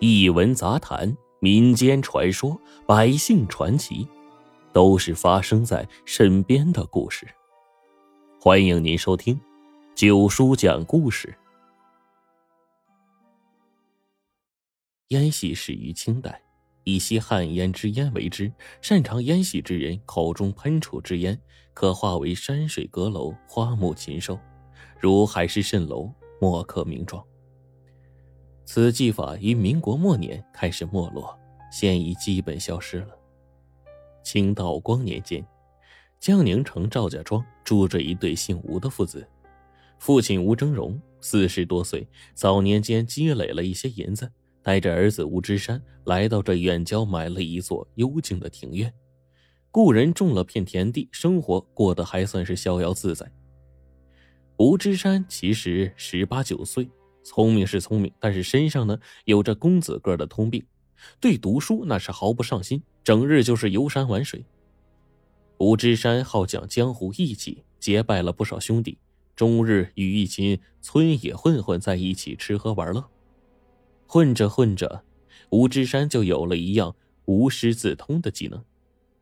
异闻杂谈、民间传说、百姓传奇，都是发生在身边的故事。欢迎您收听《九叔讲故事》。烟戏始于清代，以吸旱烟之烟为之。擅长烟戏之人，口中喷出之烟，可化为山水阁楼、花木禽兽，如海市蜃楼，莫可名状。此技法于民国末年开始没落，现已基本消失了。清道光年间，江宁城赵家庄住着一对姓吴的父子。父亲吴峥嵘四十多岁，早年间积累了一些银子，带着儿子吴之山来到这远郊买了一座幽静的庭院，雇人种了片田地，生活过得还算是逍遥自在。吴之山其实十八九岁。聪明是聪明，但是身上呢有着公子哥的通病，对读书那是毫不上心，整日就是游山玩水。吴之山好讲江湖义气，结拜了不少兄弟，终日与一群村野混混在一起吃喝玩乐。混着混着，吴之山就有了一样无师自通的技能，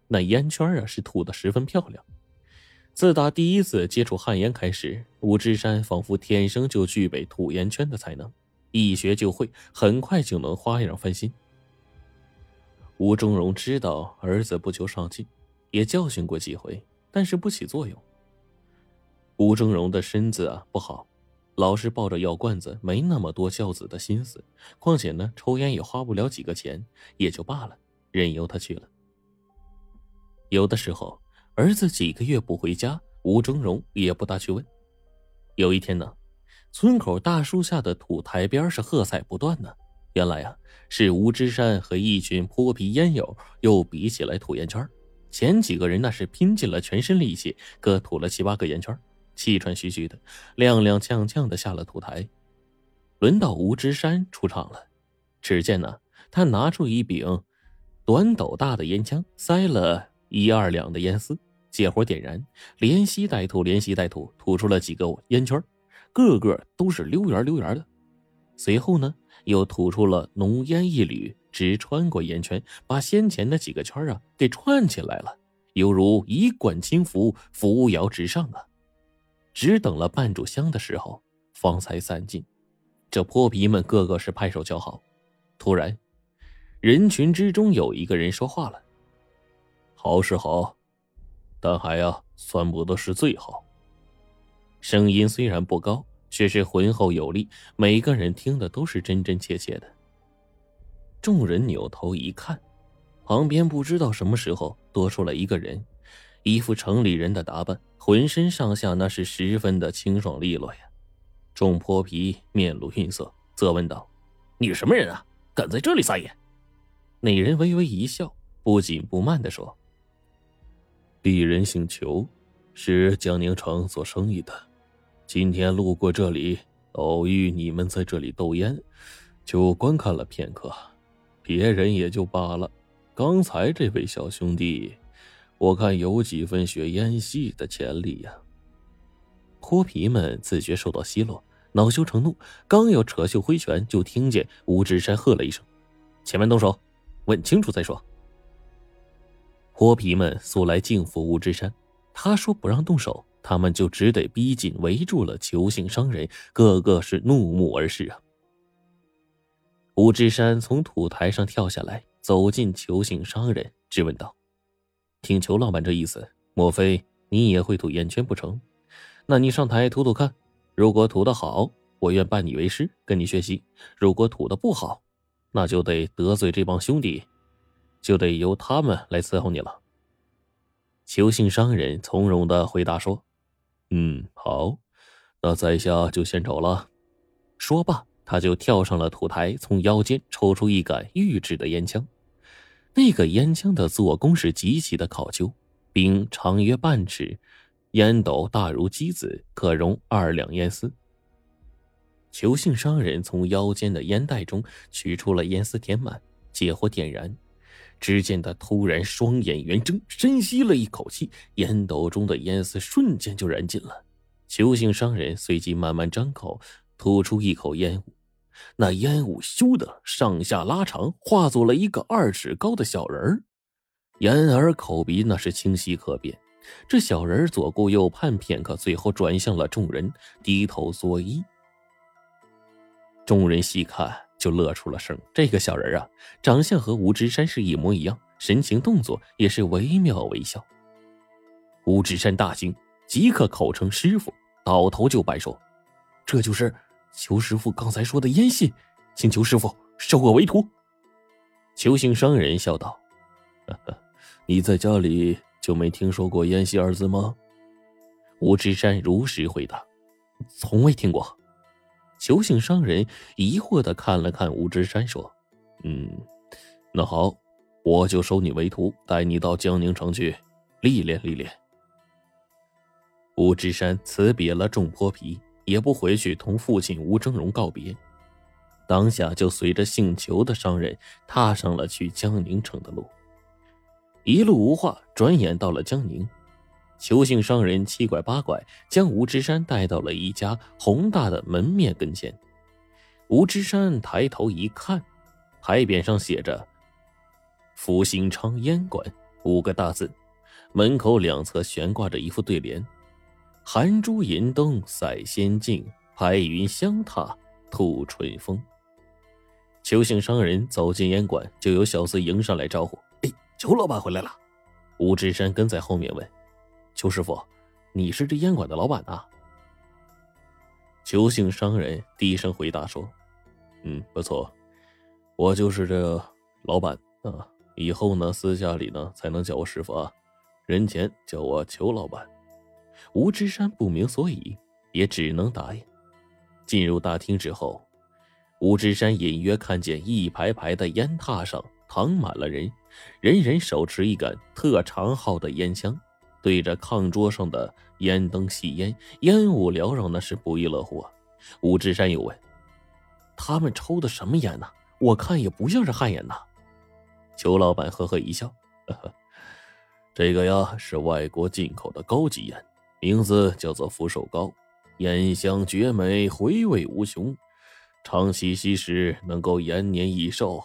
那烟圈啊是吐的十分漂亮。自打第一次接触旱烟开始，吴之山仿佛天生就具备吐烟圈的才能，一学就会，很快就能花样翻新。吴峥嵘知道儿子不求上进，也教训过几回，但是不起作用。吴峥嵘的身子啊不好，老是抱着药罐子，没那么多教子的心思。况且呢，抽烟也花不了几个钱，也就罢了，任由他去了。有的时候。儿子几个月不回家，吴峥嵘也不大去问。有一天呢，村口大树下的土台边是喝彩不断呢。原来啊，是吴之山和一群泼皮烟友又比起来吐烟圈。前几个人那是拼尽了全身力气，各吐了七八个烟圈，气喘吁吁的，踉踉跄跄的下了土台。轮到吴之山出场了，只见呢，他拿出一柄短斗大的烟枪，塞了。一二两的烟丝，借火点燃，连吸带吐，连吸带吐，吐出了几个烟圈，个个都是溜圆溜圆的。随后呢，又吐出了浓烟一缕，直穿过烟圈，把先前的几个圈啊给串起来了，犹如一贯轻浮，扶摇直上啊！只等了半炷香的时候，方才散尽。这泼皮们个个是拍手叫好。突然，人群之中有一个人说话了。好是好，但还呀算不得是最好。声音虽然不高，却是浑厚有力，每个人听的都是真真切切的。众人扭头一看，旁边不知道什么时候多出来一个人，一副城里人的打扮，浑身上下那是十分的清爽利落呀。众泼皮面露愠色，责问道：“你什么人啊？敢在这里撒野？”那人微微一笑，不紧不慢的说。鄙人姓裘，是江宁城做生意的。今天路过这里，偶遇你们在这里斗烟，就观看了片刻。别人也就罢了，刚才这位小兄弟，我看有几分学烟戏的潜力呀。泼皮们自觉受到奚落，恼羞成怒，刚要扯袖挥拳，就听见吴志山喝了一声：“前面动手，问清楚再说。”泼皮们素来敬服吴之山，他说不让动手，他们就只得逼近，围住了裘姓商人，个个是怒目而视啊。吴之山从土台上跳下来，走进裘姓商人，质问道：“听裘老板这意思，莫非你也会吐烟圈不成？那你上台吐吐看，如果吐得好，我愿拜你为师，跟你学习；如果吐的不好，那就得得罪这帮兄弟。”就得由他们来伺候你了。邱姓商人从容的回答说：“嗯，好，那在下就先走了。”说罢，他就跳上了土台，从腰间抽出一杆玉制的烟枪。那个烟枪的做工是极其的考究，柄长约半尺，烟斗大如鸡子，可容二两烟丝。邱姓商人从腰间的烟袋中取出了烟丝，填满，借火点燃。只见他突然双眼圆睁，深吸了一口气，烟斗中的烟丝瞬间就燃尽了。邱姓商人随即慢慢张口，吐出一口烟雾，那烟雾咻的上下拉长，化作了一个二尺高的小人儿，眼耳口鼻那是清晰可辨。这小人左顾右盼片刻，最后转向了众人，低头作揖。众人细看，就乐出了声。这个小人啊，长相和吴之山是一模一样，神情动作也是惟妙惟肖。吴之山大惊，即刻口称师傅，倒头就拜说：“这就是裘师傅刚才说的烟系，请求师傅收我为徒。”裘姓商人笑道：“你在家里。”就没听说过“烟系”二字吗？吴之山如实回答：“从未听过。”裘姓商人疑惑的看了看吴之山，说：“嗯，那好，我就收你为徒，带你到江宁城去历练历练。”吴之山辞别了众泼皮，也不回去同父亲吴峥嵘告别，当下就随着姓裘的商人踏上了去江宁城的路。一路无话，转眼到了江宁。邱姓商人七拐八拐将吴之山带到了一家宏大的门面跟前。吴之山抬头一看，牌匾上写着“福兴昌烟馆”五个大字，门口两侧悬挂着一副对联：“寒珠银灯赛仙境，白云香踏吐春风。”邱姓商人走进烟馆，就有小厮迎上来招呼。哎裘老板回来了，吴志山跟在后面问：“邱师傅，你是这烟馆的老板呐？”邱姓商人低声回答说：“嗯，不错，我就是这老板啊。以后呢，私下里呢才能叫我师傅啊，人前叫我邱老板。”吴志山不明所以，也只能答应。进入大厅之后，吴志山隐约看见一排排的烟榻上躺满了人。人人手持一杆特长号的烟枪，对着炕桌上的烟灯吸烟，烟雾缭绕，那是不亦乐乎啊！吴志山又问：“他们抽的什么烟呢？我看也不像是旱烟呐。”裘老板呵呵一笑：“呵呵，这个呀是外国进口的高级烟，名字叫做福寿膏，烟香绝美，回味无穷，长期吸食能够延年益寿。”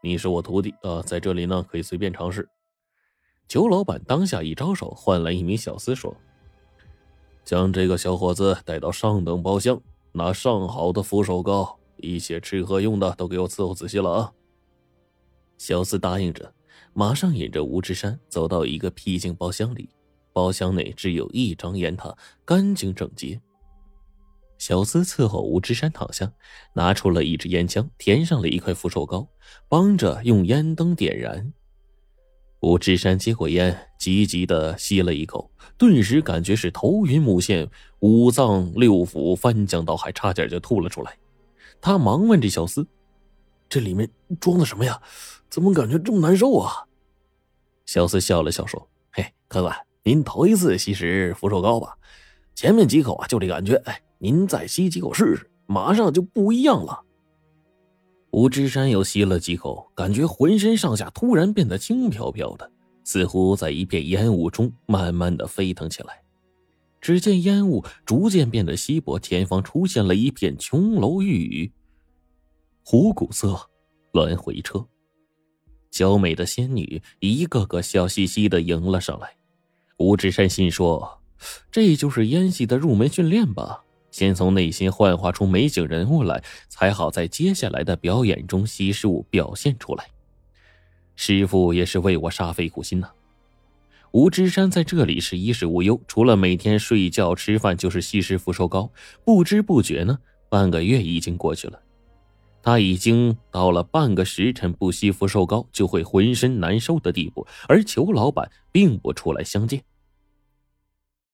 你是我徒弟啊，在这里呢可以随便尝试。裘老板当下一招手，唤来一名小厮说：“将这个小伙子带到上等包厢，拿上好的扶手膏，一切吃喝用的都给我伺候仔细了啊。”小厮答应着，马上引着吴志山走到一个僻静包厢里。包厢内只有一张烟榻，干净整洁。小厮伺候吴之山躺下，拿出了一支烟枪，填上了一块福寿膏，帮着用烟灯点燃。吴志山接过烟，急急的吸了一口，顿时感觉是头晕目眩，五脏六腑翻江倒海，差点就吐了出来。他忙问这小厮：“这里面装的什么呀？怎么感觉这么难受啊？”小厮笑了笑说：“嘿，客官，您头一次吸食福寿膏吧？前面几口啊，就这感觉，哎。”您再吸几口试试，马上就不一样了。吴之山又吸了几口，感觉浑身上下突然变得轻飘飘的，似乎在一片烟雾中慢慢的飞腾起来。只见烟雾逐渐变得稀薄，前方出现了一片琼楼玉宇、虎骨色鸾回车，娇美的仙女一个个笑嘻嘻的迎了上来。吴之山心说：“这就是烟系的入门训练吧。”先从内心幻化出美景人物来，才好在接下来的表演中悉数表现出来。师傅也是为我煞费苦心呐。吴之山在这里是衣食无忧，除了每天睡觉吃饭，就是吸食福寿膏。不知不觉呢，半个月已经过去了，他已经到了半个时辰不吸福寿膏就会浑身难受的地步。而裘老板并不出来相见。